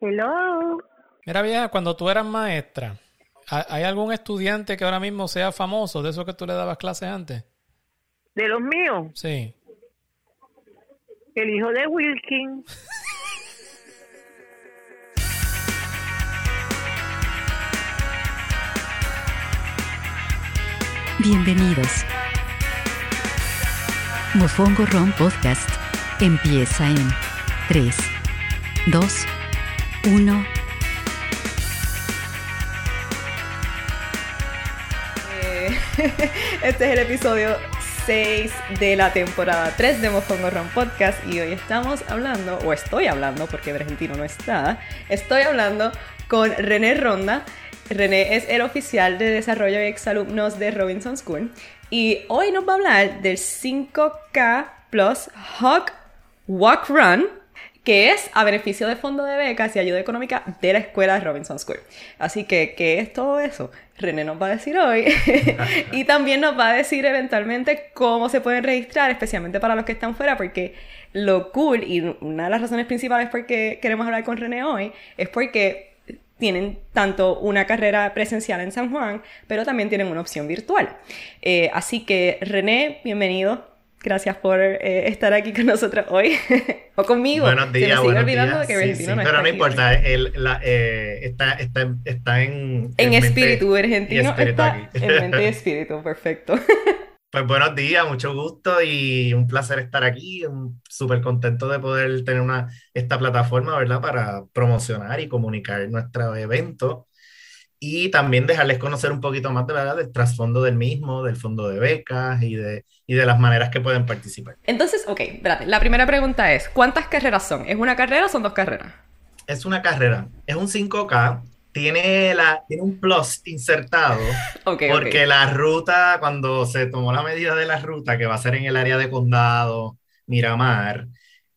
Hello. Mira, vieja, cuando tú eras maestra, ¿ha- ¿hay algún estudiante que ahora mismo sea famoso de esos que tú le dabas clases antes? De los míos, Sí. el hijo de Wilkin. Bienvenidos. Mofongo Ron Podcast empieza en 3, 2, 1. Eh, Este es el episodio 6 de la temporada 3 de Mofongo Ron Podcast y hoy estamos hablando, o estoy hablando, porque Argentino no está, estoy hablando con René Ronda. René es el oficial de desarrollo y exalumnos de Robinson School y hoy nos va a hablar del 5K Plus Hawk Walk Run que es a beneficio de fondo de becas y ayuda económica de la escuela Robinson School. Así que, ¿qué es todo eso? René nos va a decir hoy y también nos va a decir eventualmente cómo se pueden registrar, especialmente para los que están fuera, porque lo cool y una de las razones principales por qué queremos hablar con René hoy es porque tienen tanto una carrera presencial en San Juan, pero también tienen una opción virtual. Eh, así que, René, bienvenido. Gracias por eh, estar aquí con nosotros hoy. o conmigo. Buenos días, buenos olvidando días. que Sí, sí, no pero no importa, el- la- eh, está, está, está en... En mente espíritu, argentino y espíritu está aquí. en mente y espíritu, perfecto. Pues buenos días, mucho gusto y un placer estar aquí, súper contento de poder tener una, esta plataforma, ¿verdad? Para promocionar y comunicar nuestro evento y también dejarles conocer un poquito más de verdad del trasfondo del mismo, del fondo de becas y de, y de las maneras que pueden participar. Entonces, ok, espérate. La primera pregunta es, ¿cuántas carreras son? ¿Es una carrera o son dos carreras? Es una carrera, es un 5K, tiene, la, tiene un plus insertado. Ok, Porque la ruta, cuando se tomó la medida de la ruta, que va a ser en el área de Condado, Miramar,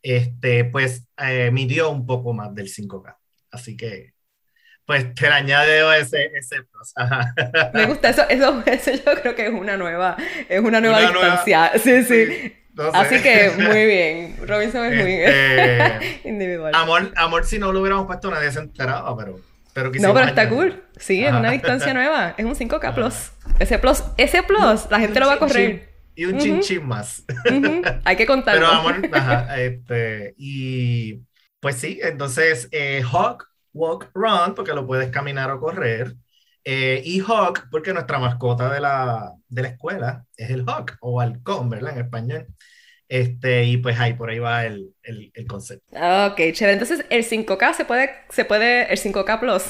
este, pues eh, midió un poco más del 5K. Así que, pues te le añado ese, ese plus. Ajá. Me gusta eso, eso, eso yo creo que es una nueva, es una nueva Una nueva- distancia. Sí, sí. No sé. Así que muy bien. Robinson es muy Este, individual. amor, amor, si no lo hubiéramos puesto, nadie se enteraba, pero, pero No, pero está añadir. cool. Sí, es una distancia nueva. Es un 5K Ajá. plus. Ese plus, ese plus, la gente lo va a correr. Y un chin chin más. Hay que contarlo. Pero amor, ajá, este, y pues sí, entonces eh, Hawk, Walk, Run, porque lo puedes caminar o correr, eh, y Hawk, porque nuestra mascota de la, de la escuela es el Hawk o halcón, ¿verdad? En español. Este, y pues ahí por ahí va el, el, el concepto. Ok, chévere. Entonces, el 5K se puede, se puede, el 5K plus,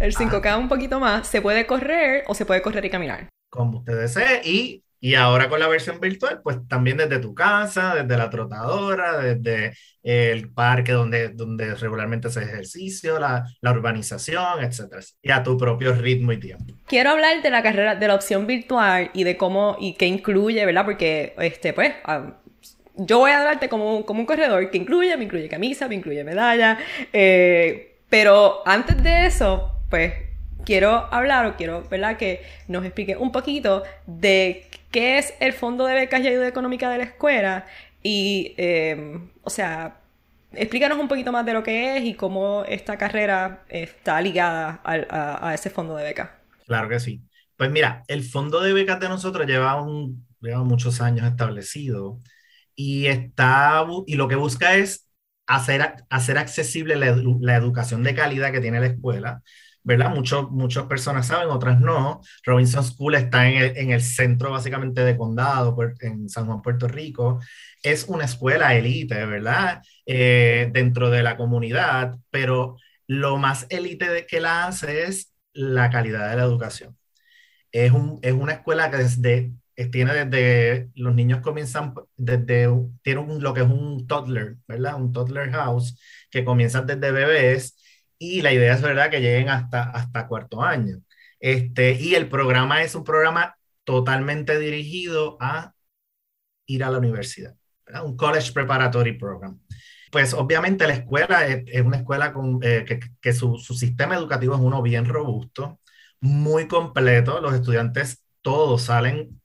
el 5K un poquito más, se puede correr o se puede correr y caminar. como usted desee. Y, y ahora con la versión virtual, pues también desde tu casa, desde la trotadora, desde el parque donde, donde regularmente se ejercicio, la, urbanización, etcétera. Y a tu propio ritmo y tiempo. Quiero hablar de la carrera, de la opción virtual y de cómo, y qué incluye, ¿verdad? Porque, este, pues, yo voy a hablarte como, como un corredor que incluye, me incluye camisa, me incluye medalla, eh, pero antes de eso, pues, quiero hablar o quiero, ¿verdad? Que nos explique un poquito de qué es el Fondo de Becas y Ayuda Económica de la Escuela y, eh, o sea, explícanos un poquito más de lo que es y cómo esta carrera está ligada a, a ese fondo de becas. Claro que sí. Pues mira, el fondo de becas de nosotros lleva, un, lleva muchos años establecido y, está, y lo que busca es hacer, hacer accesible la, edu- la educación de calidad que tiene la escuela, ¿verdad? Muchos, muchas personas saben, otras no. Robinson School está en el, en el centro básicamente de condado, en San Juan, Puerto Rico. Es una escuela élite, ¿verdad? Eh, dentro de la comunidad, pero lo más élite que la hace es la calidad de la educación. Es, un, es una escuela que desde, eh, tiene desde, los niños comienzan desde, tiene un, lo que es un toddler, ¿verdad? Un toddler house, que comienzan desde bebés y la idea es, ¿verdad?, que lleguen hasta, hasta cuarto año. Este, y el programa es un programa totalmente dirigido a ir a la universidad, ¿verdad? Un College Preparatory Program. Pues obviamente la escuela es, una escuela con, eh, que, que su, su sistema educativo es uno bien robusto, muy completo. Los estudiantes todos salen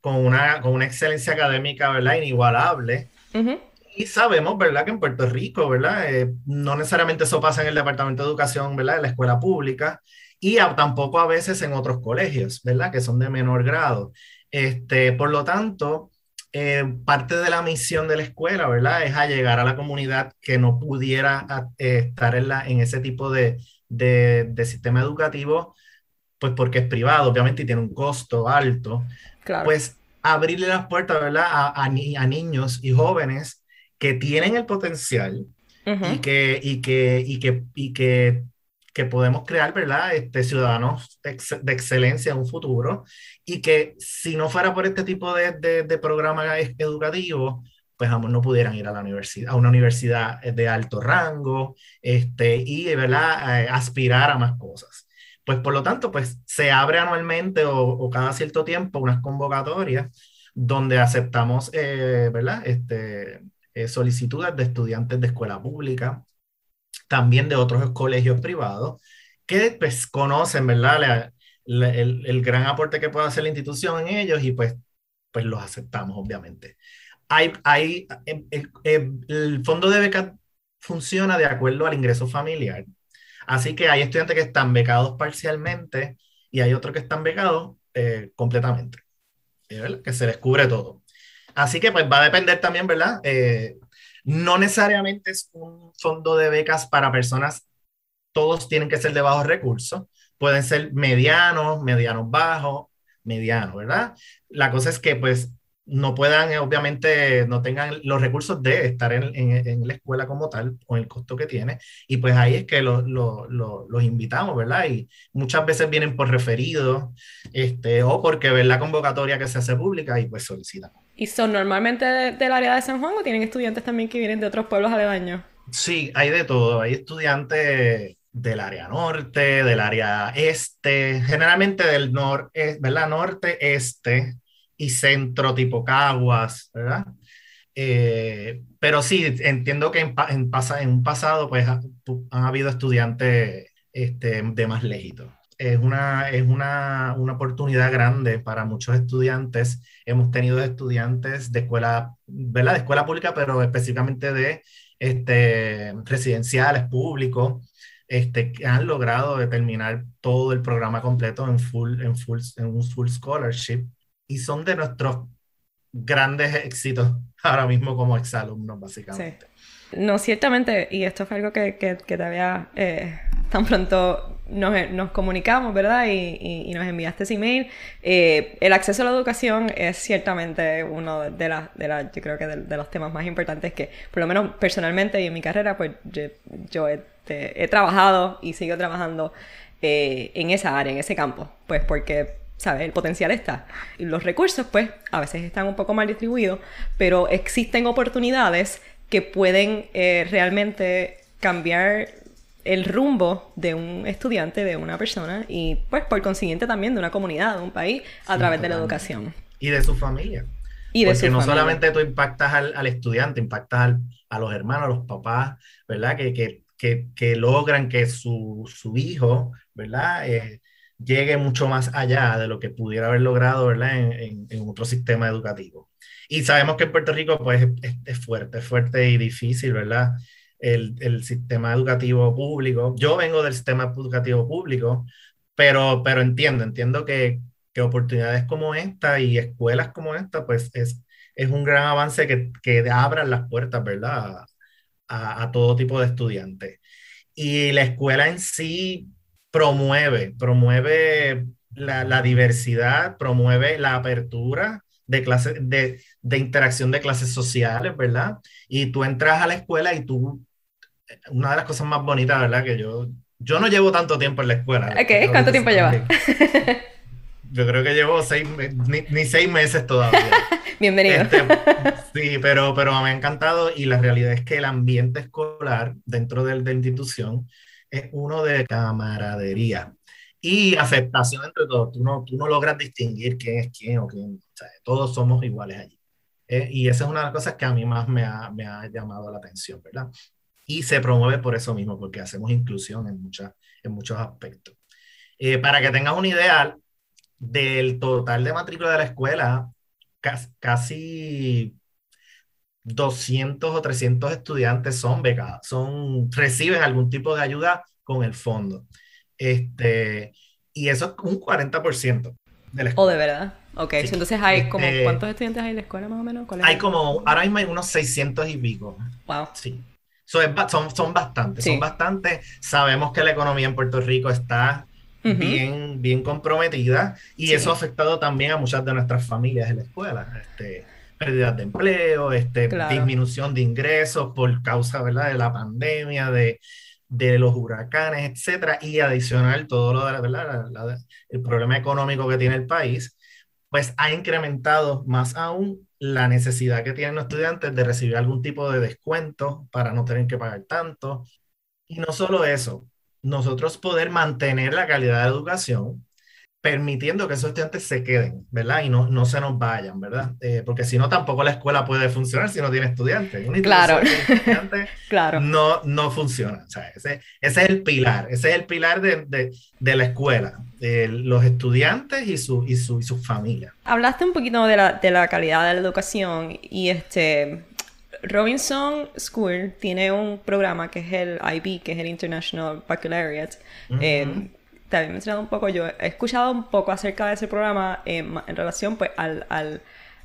con una, con una excelencia académica, ¿verdad? Inigualable. Ujú. Y sabemos, ¿verdad?, que en Puerto Rico, ¿verdad?, eh, no necesariamente eso pasa en el Departamento de Educación, ¿verdad?, de la escuela pública, y tampoco a veces en otros colegios, ¿verdad?, que son de menor grado. Este, por lo tanto, eh, parte de la misión de la escuela, ¿verdad? Es a llegar a la comunidad que no pudiera eh, estar en, la, en ese tipo de, de, de, sistema educativo, pues porque es privado, obviamente, y tiene un costo alto. Claro. Pues abrirle las puertas, ¿verdad? A, a, a niños y jóvenes que tienen el potencial uh -huh. y, que, y, que, y, que, y que que podemos crear, ¿verdad? Este, ciudadanos de, ex de, excelencia en un futuro y que si no fuera por este tipo de, de, de programas educativos, pues ambos no pudieran ir a la universidad, a una universidad de alto rango, este, y, ¿verdad? aspirar a más cosas. Pues por lo tanto, pues se abre anualmente o, o cada cierto tiempo unas convocatorias donde aceptamos, eh, ¿verdad? Este, eh, solicitudes de estudiantes de escuela pública, también de otros colegios privados que pues conocen, ¿verdad? El, el, gran aporte que puede hacer la institución en ellos y pues, pues los aceptamos, obviamente. Hay, hay, el, el, el fondo de beca funciona de acuerdo al ingreso familiar. Así que hay estudiantes que están becados parcialmente y hay otros que están becados eh, completamente, que se les cubre todo. Así que pues va a depender también, ¿verdad? Eh, no necesariamente es un fondo de becas para personas, todos tienen que ser de bajos recursos, pueden ser medianos, medianos bajos, medianos, ¿verdad? La cosa es que pues no puedan, obviamente, no tengan los recursos de estar en, en, en la escuela como tal, con el costo que tiene, y pues ahí es que lo, lo, lo, los invitamos, ¿verdad? Y muchas veces vienen por referidos, este, o porque ven la convocatoria que se hace pública y pues solicitan. ¿Y son normalmente de, del área de San Juan o tienen estudiantes también que vienen de otros pueblos aledaños? Sí, hay de todo. Hay estudiantes del área norte, del área este, generalmente del norte, ¿verdad? Norte, este y centro tipo Caguas, ¿verdad? Eh, pero sí, entiendo que en, en, pasa, en un pasado pues han, han habido estudiantes este, de más lejitos es una, es una, una, oportunidad grande para muchos estudiantes. Hemos tenido estudiantes de escuela, ¿verdad? De escuela pública, pero específicamente de este, residenciales públicos, este, que han logrado determinar todo el programa completo en, full, en, full, en un full scholarship y son de nuestros grandes éxitos ahora mismo como exalumnos, básicamente. Sí. No, ciertamente, y esto fue algo que, que, que te había eh, tan pronto nos, nos, comunicamos, ¿verdad? Y, y, y, nos enviaste ese email. Eh, el acceso a la educación es ciertamente uno de las, de la, yo creo que de, de, los temas más importantes que, por lo menos personalmente y en mi carrera, pues yo, yo he, te, he, trabajado y sigo trabajando eh, en esa área, en ese campo, pues porque ¿sabes? El potencial está. Y los recursos, pues, a veces están un poco mal distribuidos, pero existen oportunidades que pueden eh, realmente cambiar el rumbo de un estudiante, de una persona y pues por consiguiente también de una comunidad, de un país a sí, través de la educación. Y de su familia. Y de Porque su no familia. solamente tú impactas al, al estudiante, impactas al, a los hermanos, a los papás, ¿verdad? Que, que, que, que logran que su, su, hijo, ¿verdad? Eh, llegue mucho más allá de lo que pudiera haber logrado, ¿verdad? En, en, en otro sistema educativo. Y sabemos que en Puerto Rico, pues, es, es fuerte, es fuerte y difícil, ¿verdad? El, el, sistema educativo público. Yo vengo del sistema educativo público, pero, pero entiendo, entiendo que, que oportunidades como esta y escuelas como esta, pues es, es un gran avance que, que abran las puertas, ¿verdad? A, a, todo tipo de estudiantes. Y la escuela en sí promueve, promueve la, la diversidad, promueve la apertura de, clase, de, de, interacción de clases sociales, ¿verdad? Y tú entras a la escuela y tú una de las cosas más bonitas, ¿verdad? Que yo, yo no llevo tanto tiempo en la escuela. Okay, ¿Cuánto tiempo llevas? Yo creo que llevo seis, ni, ni seis meses todavía. Bienvenido. Este, sí, pero, pero me ha encantado y la realidad es que el ambiente escolar dentro de, de la institución es uno de camaradería y aceptación entre todos. Tú no, tú no logras distinguir quién es quién o quién, o sea, todos somos iguales allí. Eh, y esa es una de las cosas que a mí más me ha, me ha llamado la atención, ¿verdad? Y se promueve por eso mismo, porque hacemos inclusión en, mucha, en muchos aspectos. Eh, para que tengas una idea, del total de matrícula de la escuela, casi, 200 o 300 estudiantes son becados, son, reciben algún tipo de ayuda con el fondo. Este, y eso es un 40% de la ¿O escuela. de verdad? Ok, Sí. entonces hay como... Este- ¿Cuántos estudiantes hay en la escuela más o menos? ¿Cuál es Hay el- como, ahora mismo hay unos 600 y pico. Wow. Sí. So, es son, son bastantes, Sí. son bastantes. Sabemos que la economía en Puerto Rico está Ujú. bien, bien comprometida y Sí. eso ha afectado también a muchas de nuestras familias en la escuela. Este, pérdidas de empleo, este, Claro. disminución de ingresos por causa ¿verdad? de la pandemia, de, de los huracanes, etcétera, y adicional todo lo de la, ¿verdad? La- la- el problema económico que tiene el país, pues ha incrementado más aún la necesidad que tienen los estudiantes de recibir algún tipo de descuento para no tener que pagar tanto. Y no solo eso, nosotros poder mantener la calidad de educación permitiendo que esos estudiantes se queden, ¿verdad? Y no, no se nos vayan, ¿verdad? Eh, porque si no, tampoco la escuela puede funcionar si no tiene estudiantes. Una Claro. Claro. no, no funciona. O sea, ese, ese es el pilar, ese es el pilar de, de, de la escuela, de los estudiantes y su, y su, y sus familias. Hablaste un poquito de la, de la calidad de la educación y este Robinson School tiene un programa que es el IB, que es el International Baccalaureate. Eh, te había mencionado un poco, yo he escuchado un poco acerca de ese programa eh, ma- en relación pues al, al-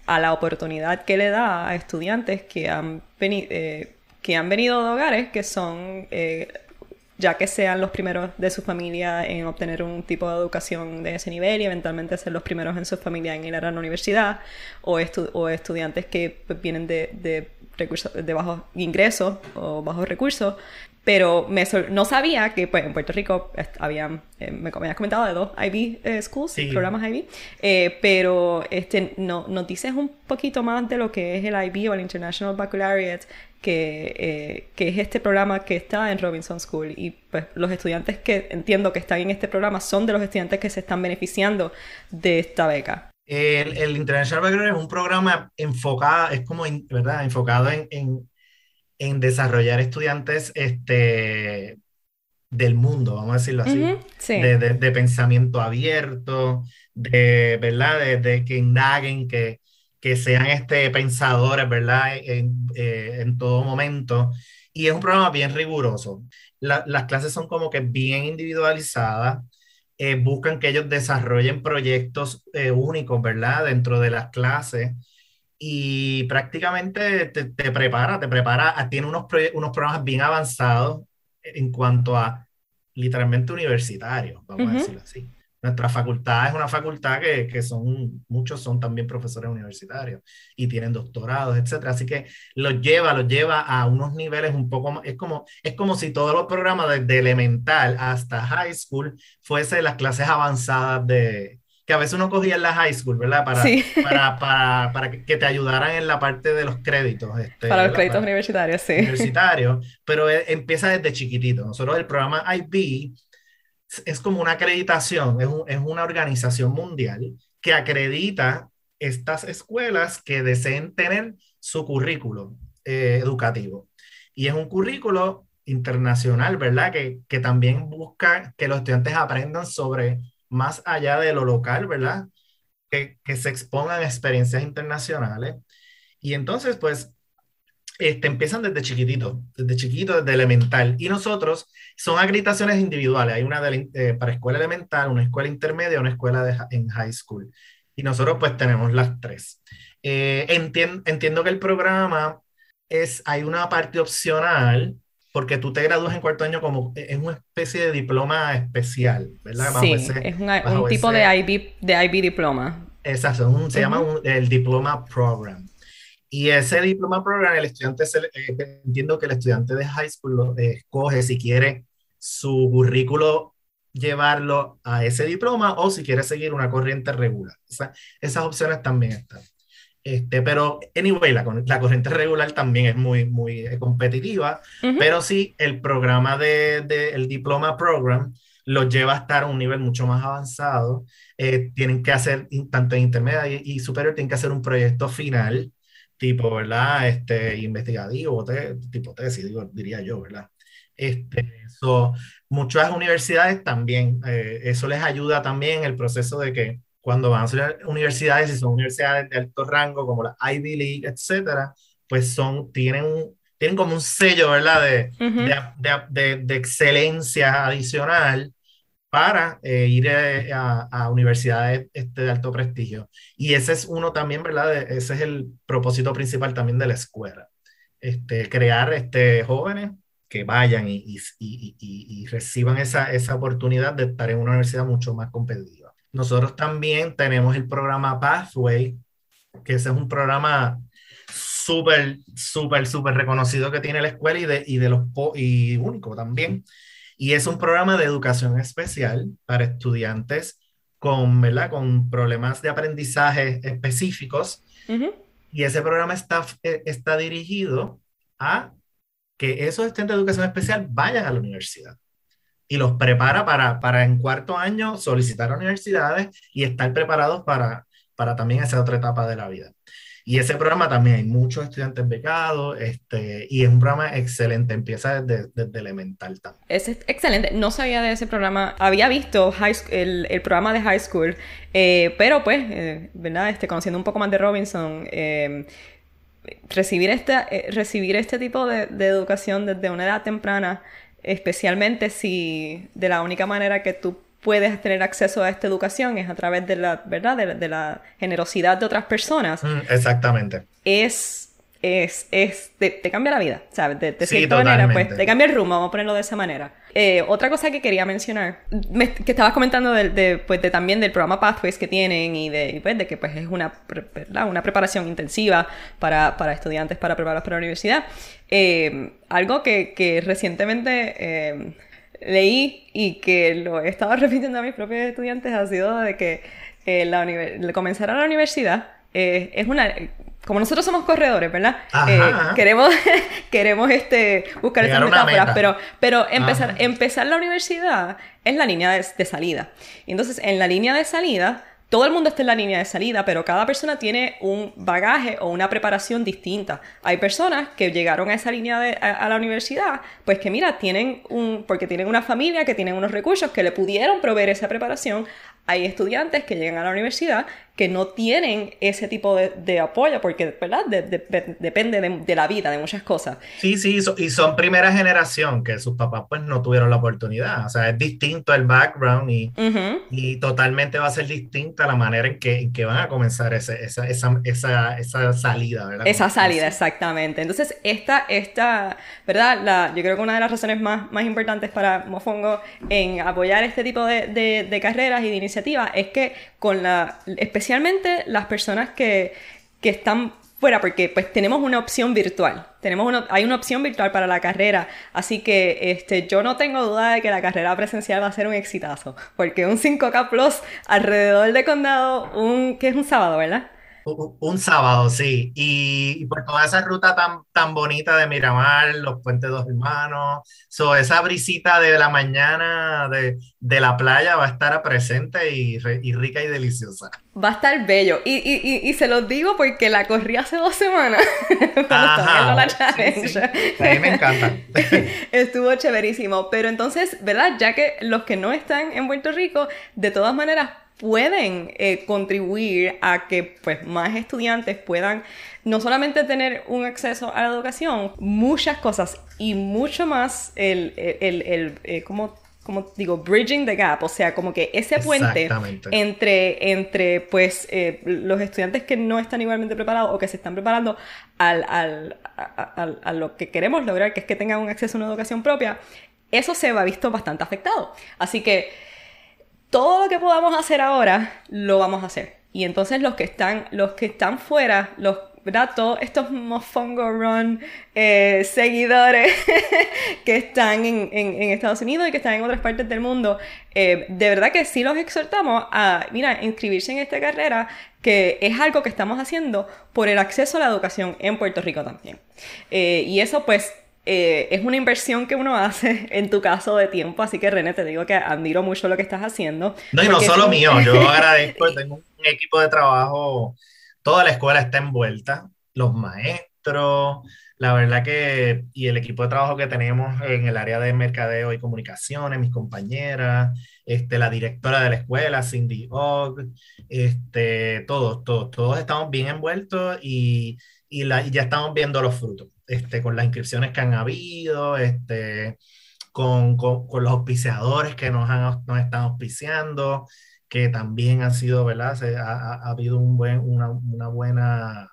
a la oportunidad que le da a estudiantes que han, veni- eh, que han venido de hogares que son eh, ya que sean los primeros de su familia en obtener un tipo de educación de ese nivel y eventualmente ser los primeros en su familia en ir a la universidad, o, estu- o estudiantes que pues, vienen de, de, recursos, de bajos ingresos o bajos recursos. Pero me no sabía que pues, en Puerto Rico habían, eh, me, me habías comentado de dos IB eh, schools, Sí. programas IB, eh, pero este, no, nos dices un poquito más de lo que es el IB o el International Baccalaureate, que, eh, que es este programa que está en Robinson School y pues los estudiantes que entiendo que están en este programa son de los estudiantes que se están beneficiando de esta beca. El, el International Baccalaureate es un programa enfocado, es como, in- ¿verdad? Enfocado en, en, en desarrollar estudiantes este, del mundo, vamos a decirlo así. Sí. de, de- de pensamiento abierto, de, ¿verdad? De, de que indaguen, que, que sean este, pensadores, ¿verdad? En, eh, en todo momento. Y es un programa bien riguroso. La- las clases son como que bien individualizadas, eh, buscan que ellos desarrollen proyectos eh, únicos, ¿verdad? Dentro de las clases. Y prácticamente te, te prepara, te prepara, a- tiene unos, unos programas bien avanzados en cuanto a literalmente universitarios, vamos Ujú. a decirlo así. Nuestra facultad es una facultad que, que son, muchos son también profesores universitarios y tienen doctorados, etcétera. Así que los lleva, los lleva a unos niveles un poco más, es como, es como si todos los programas desde elemental hasta high school fuese las clases avanzadas de, que a veces uno cogía en la high school, ¿verdad? Para, Sí. para, para, para que te ayudaran en la parte de los créditos. este, Para los ¿verdad? créditos Para- universitarios, sí. universitario, pero e- empieza desde chiquitito. Nosotros el programa IB es- es como una acreditación, es, un- es una organización mundial que acredita estas escuelas que deseen tener su currículo eh, educativo. Y es un currículo internacional, ¿verdad? Que, que también busca que los estudiantes aprendan sobre más allá de lo local, ¿verdad? Que, que se expongan experiencias internacionales. Y entonces, pues, este, empiezan desde chiquitito, desde chiquito, desde elemental. Y nosotros son acreditaciones individuales. Hay una de eh, para escuela elemental, una escuela intermedia, una escuela de, en high school. Y nosotros pues tenemos las tres. Eh, entien- entiendo que el programa es, hay una parte opcional porque tú te gradúas en cuarto año como, es una especie de diploma especial, ¿verdad? Bajo Sí, ese- es una- un tipo ese- de IB, de IB diploma. Exacto, un- se llama un- el Diploma Program. Y ese Diploma Program, el estudiante, se eh, entiendo que el estudiante de high school lo, eh, escoge si quiere su currículo llevarlo a ese diploma o si quiere seguir una corriente regular. Esa- esas opciones también están. Este, pero, anyway, la, la corriente regular también es muy, muy eh, competitiva, Ujú. pero sí, el programa de, de- el Diploma Program los lleva a estar a un nivel mucho más avanzado. Eh, tienen que hacer, tanto en intermedia y, y superior, tienen que hacer un proyecto final, tipo, ¿verdad? Este, investigativo, te- tipo tesis, digo, diría yo, ¿verdad? Este, so, muchas universidades también, eh, eso les ayuda también en el proceso de que cuando van a ser universidades, y son universidades de alto rango como la Ivy League, etcétera, pues son, tienen, un- tienen como un sello, ¿verdad? De, Ujú. de, de- de- de excelencia adicional para eh, ir eh, a, a universidades este, de alto prestigio. Y ese es uno también, ¿verdad? Ese es el propósito principal también de la escuela. Este, crear este, jóvenes que vayan y, y- y- y- y reciban esa, esa oportunidad de estar en una universidad mucho más competitiva. Nosotros también tenemos el programa Pathway, que ese es un programa súper, súper, súper reconocido que tiene la escuela y de, y de los po- y único también. Y es un programa de educación especial para estudiantes con, ¿verdad? con problemas de aprendizaje específicos. Y ese programa está, eh, está dirigido a que esos estudiantes de educación especial vayan a la universidad. Y los prepara para, para en cuarto año solicitar a universidades y estar preparados para, para también esa otra etapa de la vida. Y ese programa también hay muchos estudiantes becados este, y es un programa excelente, empieza desde, desde elemental también. Es excelente. No sabía de ese programa. Había visto high el, el programa de high school, eh, pero pues, eh, ¿verdad? Este, conociendo un poco más de Robinson, eh, recibir, esta, eh, recibir este tipo de educación desde una edad temprana, especialmente si de la única manera que tú puedes tener acceso a esta educación es a través de la, ¿verdad? De, la- de la generosidad de otras personas, Mm, exactamente. es, es, es, te, te cambia la vida, ¿sabes? De, de Sí, cierta manera, pues, totalmente. te cambia el rumbo, vamos a ponerlo de esa manera. Eh, otra cosa que quería mencionar, me- que estabas comentando de, pues, de también del programa Pathways que tienen y de, y, pues, de que pues, es una, ¿verdad? una preparación intensiva para, para estudiantes para prepararlos para la universidad. Eh, algo que, que recientemente eh, leí y que lo he estado repitiendo a mis propios estudiantes ha sido de que eh, la comenzar a la universidad eh, es una... Como nosotros somos corredores, ¿verdad? Ajá, Eh, ajá. queremos queremos este, buscar una metáforas, pero, pero empezar, Ajá. empezar la universidad es la línea de, de salida. Y entonces, en la línea de salida, todo el mundo está en la línea de salida, pero cada persona tiene un bagaje o una preparación distinta. Hay personas que llegaron a esa línea de, a, a la universidad, pues que mira, tienen un, porque tienen una familia, que tienen unos recursos que le pudieron proveer esa preparación. Hay estudiantes que llegan a la universidad que no tienen ese tipo de, de apoyo, porque, ¿verdad? De- de- de- depende de, la vida, de muchas cosas. Sí, sí, so- y son primera generación que sus papás pues no tuvieron la oportunidad. O sea, es distinto el background y, totalmente va a ser distinta la manera en que, en que van a comenzar ese- esa, esa, esa, esa salida, ¿verdad? Esa salida, exactamente. Entonces, esta, esta, ¿verdad? La, yo creo que una de las razones más, más importantes para Mofongo en apoyar este tipo de, carreras y de iniciativas es que con la, especialmente las personas que, que están fuera, porque pues tenemos una opción virtual. Tenemos una, hay una opción virtual para la carrera, así que este, yo no tengo duda de que la carrera presencial va a ser un exitazo, porque un 5K Plus alrededor de condado, un, que es un sábado, ¿verdad? Un, un sábado, sí. Y, y por toda esa ruta tan, tan bonita de Miramar, los Puentes Dos Hermanos, so, esa brisita de la mañana de, de la playa va a estar presente y, y rica y deliciosa. Va a estar bello. Y, y, se los digo porque la corrí hace dos semanas. Ajá, la sí, sí. A mí me encanta. Estuvo chéverísimo. Pero entonces, ¿verdad? Ya que los que no están en Puerto Rico, de todas maneras pueden eh, contribuir a que pues más estudiantes puedan no solamente tener un acceso a la educación, muchas cosas y mucho más el, el, el, el, eh, ¿cómo, cómo digo? Bridging the gap, o sea, como que ese puente entre, entre pues, eh, los estudiantes que no están igualmente preparados o que se están preparando al, al- a, a- a lo que queremos lograr, que es que tengan un acceso a una educación propia, eso se va visto bastante afectado. Así que todo lo que podamos hacer ahora, lo vamos a hacer. Y entonces los que están, los que están fuera, los, ¿verdad? Todos estos Mofongo Run eh, seguidores que están en, en- Estados Unidos y que están en otras partes del mundo, eh, de verdad que sí los exhortamos a, mira, inscribirse en esta carrera, que es algo que estamos haciendo por el acceso a la educación en Puerto Rico también. Eh, y eso pues eh, es una inversión que uno hace en tu caso de tiempo, así que René, te digo que admiro mucho lo que estás haciendo. No, y no solo es- mío, yo agradezco, tengo un equipo de trabajo, toda la escuela está envuelta, los maestros, la verdad que, y el equipo de trabajo que tenemos en el área de mercadeo y comunicaciones, mis compañeras, este, la directora de la escuela, Cindy Ogg, este, todos, todos, todos estamos bien envueltos y, y, la, y ya estamos viendo los frutos, este, con las inscripciones que han habido, este, con, con, con los auspiciadores que nos, han, nos están auspiciando, que también han sido, ¿verdad? Se, ha, ha, habido un buen, una, una buena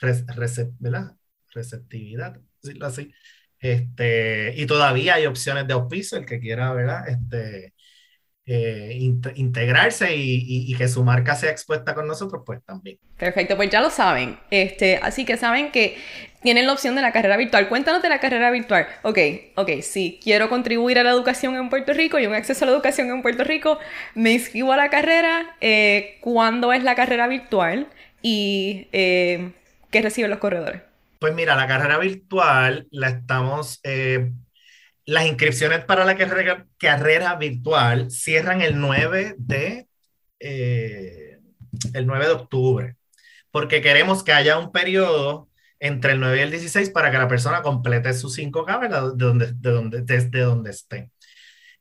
rece, ¿verdad? receptividad, decirlo así. Este, y todavía hay opciones de auspicio, el que quiera, ¿verdad? Este, eh, integrarse y, y, que su marca sea expuesta con nosotros, pues también. Perfecto, pues ya lo saben. Este, así que saben que tienen la opción de la carrera virtual. Cuéntanos de la carrera virtual. Ok, ok, sí, quiero contribuir a la educación en Puerto Rico y un acceso a la educación en Puerto Rico. Me inscribo a la carrera. Eh, ¿Cuándo es la carrera virtual? Y eh, ¿qué reciben los corredores? Pues mira, la carrera virtual la estamos eh, las inscripciones para la carrera, carrera virtual cierran el 9 de, eh, el 9 de octubre, porque queremos que haya un periodo entre el 9 y el 16 para que la persona complete sus 5K, De donde, de donde, desde donde esté.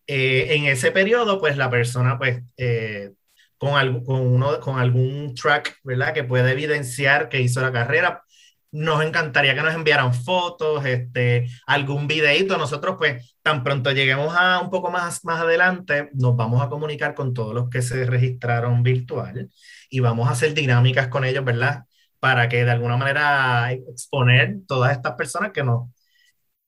Eh, en ese periodo, pues la persona, pues, eh, con, algo, con, uno, con algún track, ¿verdad? Que puede evidenciar que hizo la carrera, nos encantaría que nos enviaran fotos, este, algún videito. Nosotros, pues, tan pronto lleguemos a un poco más, más adelante, nos vamos a comunicar con todos los que se registraron virtual y vamos a hacer dinámicas con ellos, ¿verdad? Para que de alguna manera exponer todas estas personas que nos,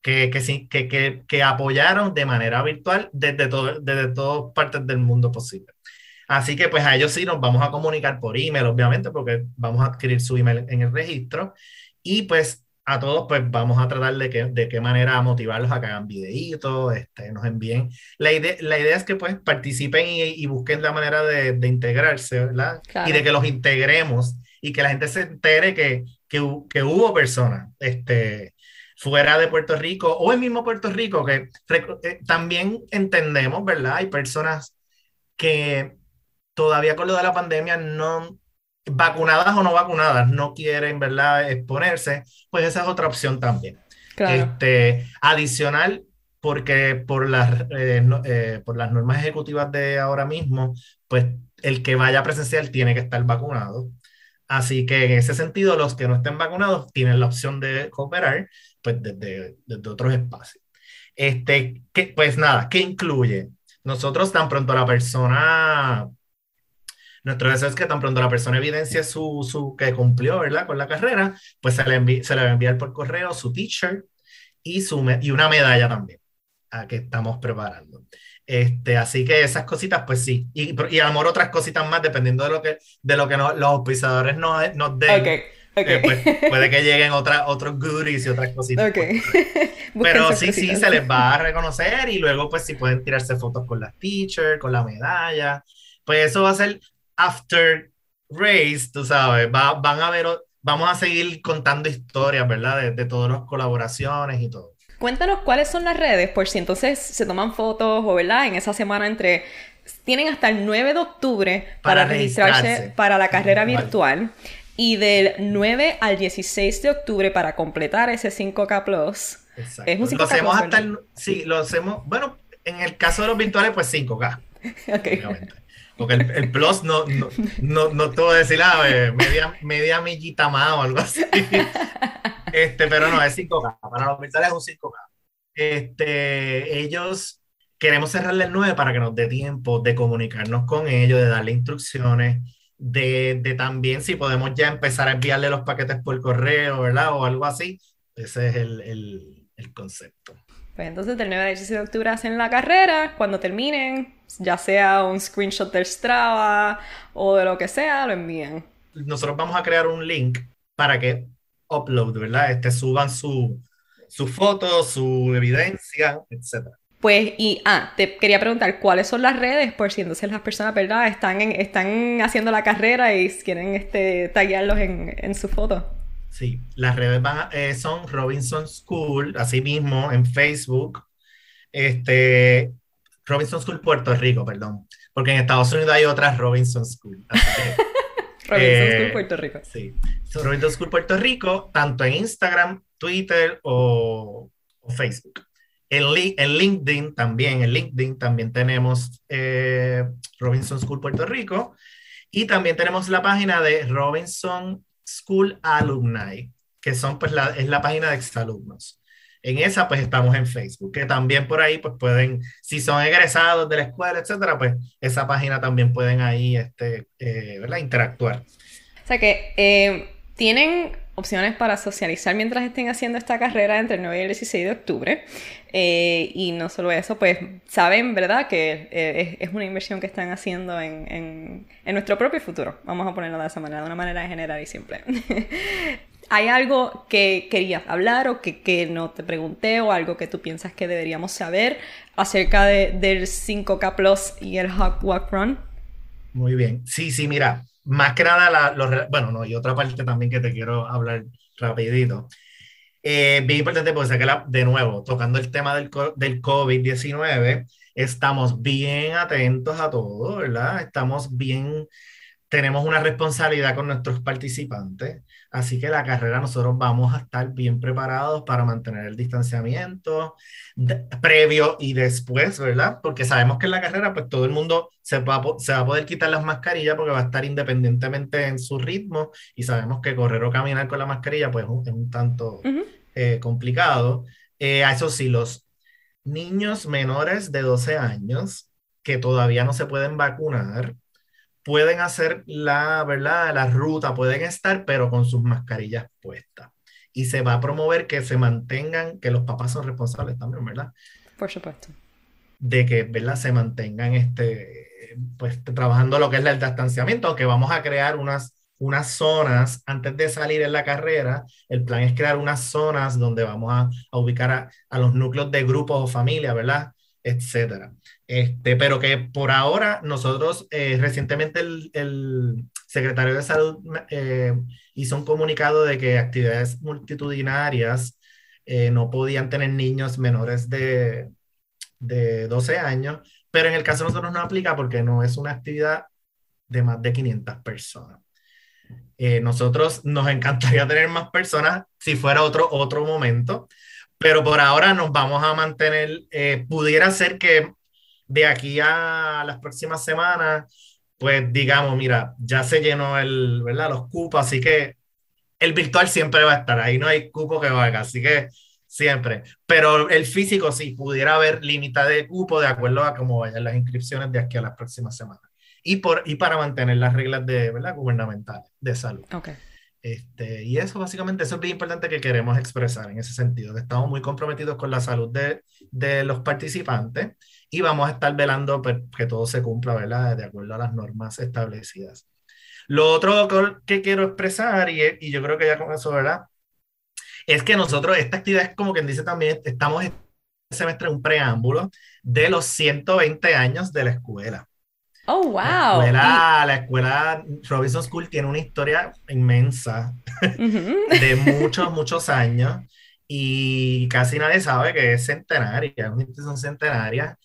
que, que, que, que, apoyaron de manera virtual desde, todo, desde todas partes del mundo posible. Así que pues a ellos sí nos vamos a comunicar por email, obviamente, porque vamos a adquirir su email en el registro y pues a todos, pues vamos a tratar de, que, de qué manera motivarlos a que hagan videitos, este, nos envíen. La idea, la idea es que pues participen y, y busquen la manera de, de integrarse, ¿verdad? Claro. Y de que los integremos y que la gente se entere que, que, que hubo personas este, fuera de Puerto Rico o en mismo Puerto Rico que eh, también entendemos, ¿verdad? Hay personas que todavía con lo de la pandemia no vacunadas o no vacunadas no quieren, ¿verdad?, exponerse, pues esa es otra opción también. Claro. Este, adicional, porque por las, eh, no, eh, por las normas ejecutivas de ahora mismo, pues el que vaya presencial tiene que estar vacunado. Así que en ese sentido, los que no estén vacunados tienen la opción de cooperar pues, desde, desde otros espacios. Este, que, pues nada, ¿qué incluye? Nosotros tan pronto la persona nuestro deseo es que tan pronto la persona evidencie su, su que cumplió, ¿verdad? Con la carrera, pues se le, se le va a enviar por correo su t-shirt y, su, y una medalla también, a que estamos preparando. Este, así que esas cositas, pues sí. Y, y amor, otras cositas más, dependiendo de lo que, de lo que no, los auspiciadores nos, nos den. Okay. Okay. Eh, pues, puede que lleguen otra, otros goodies y otras cositas. Okay. Pero sí, sí, se les va a reconocer y luego pues si pueden tirarse fotos con las t-shirts, con la medalla. Pues eso va a ser, after race, tú sabes, va, van a ver, vamos a seguir contando historias, ¿verdad? De, de todas las colaboraciones y todo. Cuéntanos cuáles son las redes, por si entonces se toman fotos o, ¿verdad? En esa semana entre... Tienen hasta el 9 de octubre para, para registrarse, registrarse, para la carrera virtual. Y del 9 al 16 de octubre para completar ese 5K Plus. Exacto. Es un 5K lo hacemos Plus, hasta el, Sí, lo hacemos... Bueno, en el caso de los virtuales, pues 5K. ok. Obviamente. Porque el, el, plus no, no, no, no te voy a decir, ah, media, media millita más o algo así. Este, pero no, es 5K. Para los virtuales es un 5K. Este, ellos queremos cerrarle el 9 para que nos dé tiempo de comunicarnos con ellos, de darle instrucciones, de, de también si podemos ya empezar a enviarle los paquetes por correo, ¿verdad? O algo así. Ese es el, el, el concepto. Pues entonces del 9 al 16 de octubre hacen la carrera, cuando terminen, ya sea un screenshot del Strava o de lo que sea, lo envían. Nosotros vamos a crear un link para que upload, ¿verdad? Este, suban su, su foto, su evidencia, etc. Pues, y, ah, te quería preguntar, ¿cuáles son las redes? Por si entonces las personas, ¿verdad? Están, en, están haciendo la carrera y quieren este, taguearlos en, en su foto. Sí, las redes van, eh, son Robinson School, así mismo en Facebook. Este, Robinson School Puerto Rico, perdón. Porque en Estados Unidos hay otras Robinson School. Que, Robinson eh, School Puerto Rico. Sí. So, Robinson School Puerto Rico, tanto en Instagram, Twitter o, o Facebook. En, en, LinkedIn también, en LinkedIn también tenemos eh, Robinson School Puerto Rico. Y también tenemos la página de Robinson School Alumni, que son pues la, es la página de exalumnos. En esa pues estamos en Facebook, que también por ahí pues pueden, si son egresados de la escuela, etcétera, pues esa página también pueden ahí este, eh, ¿verdad? interactuar. O sea que eh, tienen opciones para socializar mientras estén haciendo esta carrera entre el 9 y el 16 de octubre. Eh, y no solo eso, pues saben, ¿verdad?, que eh, es, una inversión que están haciendo en, en, en, nuestro propio futuro. Vamos a ponerlo de esa manera, de una manera general y simple. ¿Hay algo que querías hablar o que, que, no te pregunté o algo que tú piensas que deberíamos saber acerca de, del 5K Plus y el Hawk Walk Run? Muy bien. Sí, sí, mira, más que nada, la, los, bueno, no, y otra parte también que te quiero hablar rapidito. Eh, bien importante porque la, de nuevo, tocando el tema del, del COVID-19, estamos bien atentos a todo, ¿verdad? Estamos bien, tenemos una responsabilidad con nuestros participantes. Así que la carrera nosotros vamos a estar bien preparados para mantener el distanciamiento previo y después, ¿verdad? Porque sabemos que en la carrera pues todo el mundo se va, se va a poder quitar las mascarillas porque va a estar independientemente en su ritmo y sabemos que correr o caminar con la mascarilla pues es un tanto eh, complicado. Eh, eso sí, los niños menores de 12 años que todavía no se pueden vacunar, pueden hacer la, ¿verdad? la ruta, pueden estar, pero con sus mascarillas puestas. Y se va a promover que se mantengan, que los papás son responsables también, ¿verdad? Por supuesto. De que, ¿verdad? Se mantengan este, pues, trabajando lo que es el distanciamiento, aunque vamos a crear unas, unas zonas antes de salir en la carrera. El plan es crear unas zonas donde vamos a, a ubicar a, a, los núcleos de grupos o familias, ¿verdad? Etcétera. Este, pero que por ahora nosotros, eh, recientemente el, secretario de salud eh, hizo un comunicado de que actividades multitudinarias eh, no podían tener niños menores de, de 12 años, pero en el caso de nosotros no aplica porque no es una actividad de más de 500 personas. Eh, nosotros nos encantaría tener más personas si fuera otro, otro momento, pero por ahora nos vamos a mantener, eh, pudiera ser que de aquí a las próximas semanas, pues digamos, mira, ya se llenó el, ¿verdad? Los cupos, así que el virtual siempre va a estar, ahí no hay cupo que valga, así que siempre. Pero el físico sí, pudiera haber límite de cupo de acuerdo a cómo vayan las inscripciones de aquí a las próximas semanas. Y, por, y para mantener las reglas de, ¿verdad? gubernamentales de salud. Okay. Este, y eso básicamente, eso es bien importante que queremos expresar en ese sentido, que estamos muy comprometidos con la salud de, de los participantes y vamos a estar velando pues, que todo se cumpla, ¿verdad? De acuerdo a las normas establecidas. Lo otro que quiero expresar, y, y yo creo que ya con eso, ¿verdad? Es que nosotros, esta actividad es como quien dice también, estamos este semestre un preámbulo de los 120 años de la escuela. Oh, wow. La escuela, la escuela Robinson School tiene una historia inmensa uh -huh. de muchos, muchos años y casi nadie sabe que es centenaria, una institución centenaria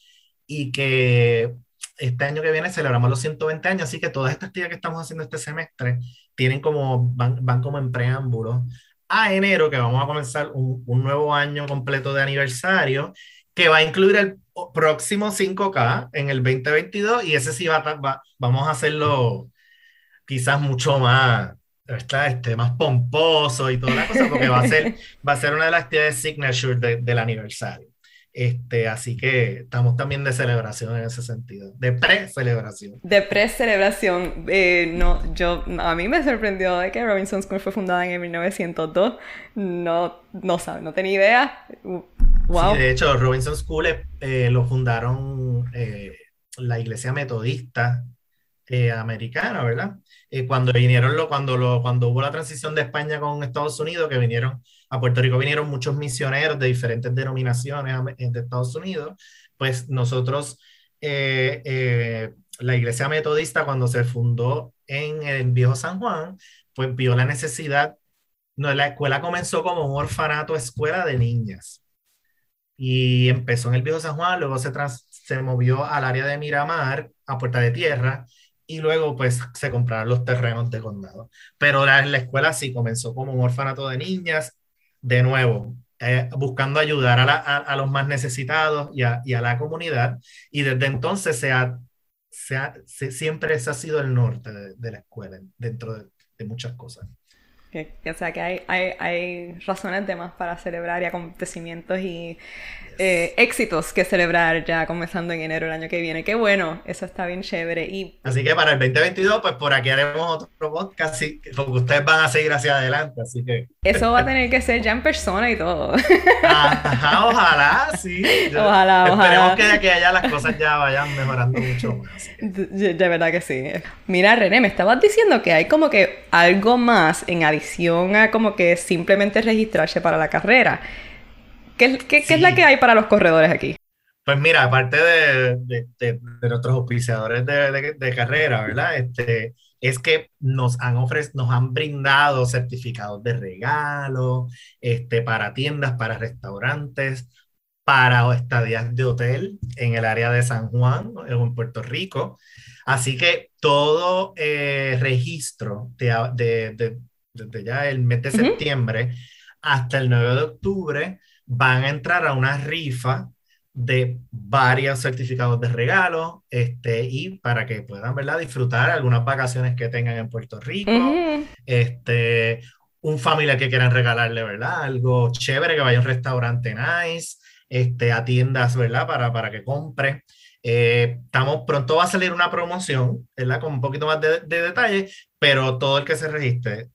y que este año que viene celebramos los 120 años, así que todas estas actividades que estamos haciendo este semestre tienen como, van, van como en preámbulo a enero, que vamos a comenzar un, un nuevo año completo de aniversario que va a incluir el próximo 5K en el 2022 y ese sí va, va vamos a hacerlo quizás mucho más, ¿está? este, más pomposo y toda la cosa, porque va a ser, va a ser una de las actividades signature de, del aniversario. Este, así que estamos también de celebración en ese sentido, de pre-celebración. De pre-celebración. Eh, no, yo, a mí me sorprendió de que Robinson School fue fundada en 1902. No, no sabe, no tenía idea. Wow. Sí, de hecho, Robinson School eh, lo fundaron eh, la iglesia metodista eh, americana, ¿verdad? cuando vinieron, lo, cuando, lo, cuando hubo la transición de España con Estados Unidos, que vinieron a Puerto Rico, vinieron muchos misioneros de diferentes denominaciones de Estados Unidos, pues nosotros, la iglesia metodista, cuando se fundó en el viejo San Juan, pues vio la necesidad, no, la escuela comenzó como un orfanato escuela de niñas y empezó en el Viejo San Juan, luego se, trans, se movió al área de Miramar, a Puerta de Tierra, y luego pues se compraron los terrenos de condado. Pero la, la escuela sí comenzó como un orfanato de niñas, de nuevo, eh, buscando ayudar a, los más necesitados y a, la comunidad, y desde entonces se ha, se se, siempre ese ha sido el norte de, la escuela, dentro de, de muchas cosas. Que, que, o sea, que hay, hay, hay razones de más para celebrar y acontecimientos y eh, éxitos que celebrar ya comenzando en enero el año que viene. Qué bueno, eso está bien chévere. Y... Así que para el 2022, pues por aquí haremos otro podcast, sí, porque ustedes van a seguir hacia adelante, así que... Eso va a tener que ser ya en persona y todo. Ajá, ojalá, sí. Ojalá, Esperemos ojalá. que de aquí a allá las cosas ya vayan mejorando mucho más. De, de verdad que sí. Mira, René, me estabas diciendo que hay como que algo más en adición a como que simplemente registrarse para la carrera. ¿Qué, qué, qué es la Sí. que hay para los corredores aquí? Pues mira, aparte de, de, de- de nuestros auspiciadores de, carrera, ¿verdad? Este, es que nos han ofrecido, nos han brindado certificados de regalo, este, para tiendas, para restaurantes, para estadías de hotel en el área de San Juan, en Puerto Rico. Así que todo eh, registro de, de- de- desde ya el mes de Ujú. septiembre hasta el 9 de octubre van a entrar a una rifa de varios certificados de regalo, este, y para que puedan, ¿verdad? disfrutar algunas vacaciones que tengan en Puerto Rico, Ujú. este, un familiar que quieran regalarle, ¿verdad? Algo chévere, que vaya a un restaurante nice, este, a tiendas, ¿verdad? Para, para que compre. Eh, estamos, pronto va a salir una promoción, ¿verdad? Con un poquito más de, de detalle, pero todo el que se registre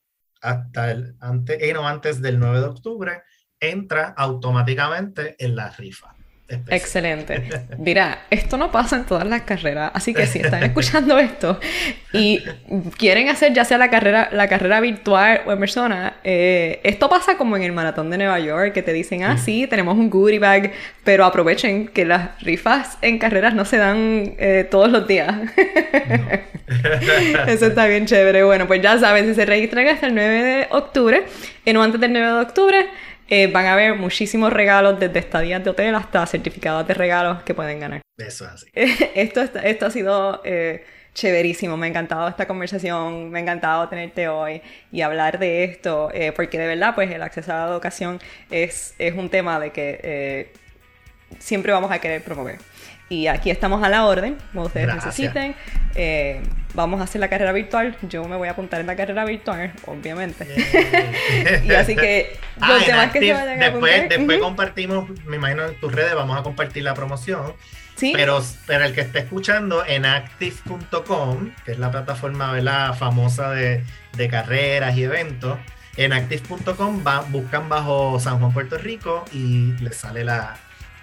hasta el, antes, eh, no, antes del 9 de octubre entra automáticamente en la rifa. Especial. Excelente. Mira, esto no pasa en todas las carreras, así que si están escuchando esto y quieren hacer ya sea la carrera, la carrera virtual o en persona, eh, esto pasa como en el maratón de Nueva York, que te dicen, ah, sí, tenemos un goodie bag, pero aprovechen que las rifas en carreras no se dan eh, todos los días. Eso está bien chévere. Bueno, pues ya saben, si se registran hasta el 9 de octubre, eh, no antes del 9 de octubre, eh, van a haber muchísimos regalos, desde estadías de hotel hasta certificados de regalos que pueden ganar. Eso es así. Esto, esto ha sido eh, chéverísimo, me ha encantado esta conversación, me ha encantado tenerte hoy y hablar de esto, eh, porque de verdad, pues el acceso a la educación es, es un tema de que eh, siempre vamos a querer promover. Y aquí estamos a la orden, como ustedes Gracias. necesiten. Eh, vamos a hacer la carrera virtual. Yo me voy a apuntar en la carrera virtual, obviamente. y así que Ah, los demás que se Active, vayan a después, apuntar. después compartimos, me imagino en tus redes vamos a compartir la promoción, sí, pero, pero el que esté escuchando en active.com, que es la plataforma ¿verdad? famosa de, de carreras y eventos, en active.com buscan bajo San Juan, Puerto Rico y les sale la,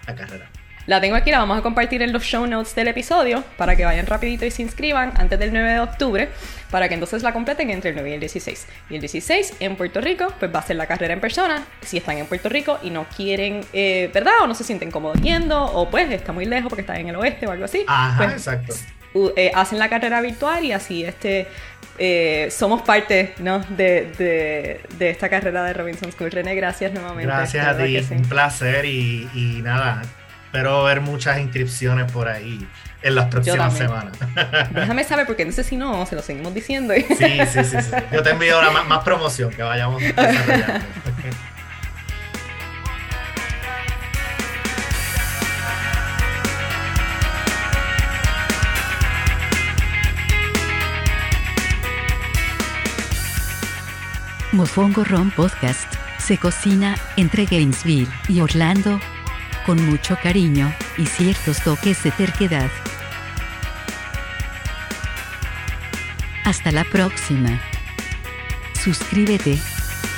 la carrera. La tengo aquí, la vamos a compartir en los show notes del episodio para que vayan rapidito y se inscriban antes del 9 de octubre para que entonces la completen entre el 9 y el 16. Y el 16 en Puerto Rico, pues va a ser la carrera en persona. Si están en Puerto Rico y no quieren, eh, ¿verdad? O no se sienten cómodos yendo, o pues está muy lejos porque están en el oeste o algo así. Ajá, pues, exacto. eh, hacen la carrera virtual y así este eh, somos parte ¿no? de, de, de esta carrera de Robinson School. René, gracias nuevamente. Gracias a ti, sí. un placer y, y nada, espero ver muchas inscripciones por ahí en las próximas semanas. Déjame saber porque no sé si no, se lo seguimos diciendo. Sí, sí, sí, sí. Yo te envío ahora más, más promoción que vayamos desarrollando. Mofongo Ron Podcast se cocina entre Gainesville y Orlando con mucho cariño y ciertos toques de terquedad. Hasta la próxima. Suscríbete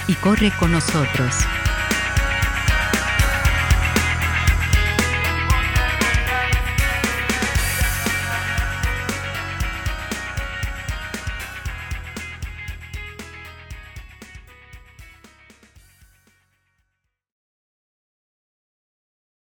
y corre con nosotros.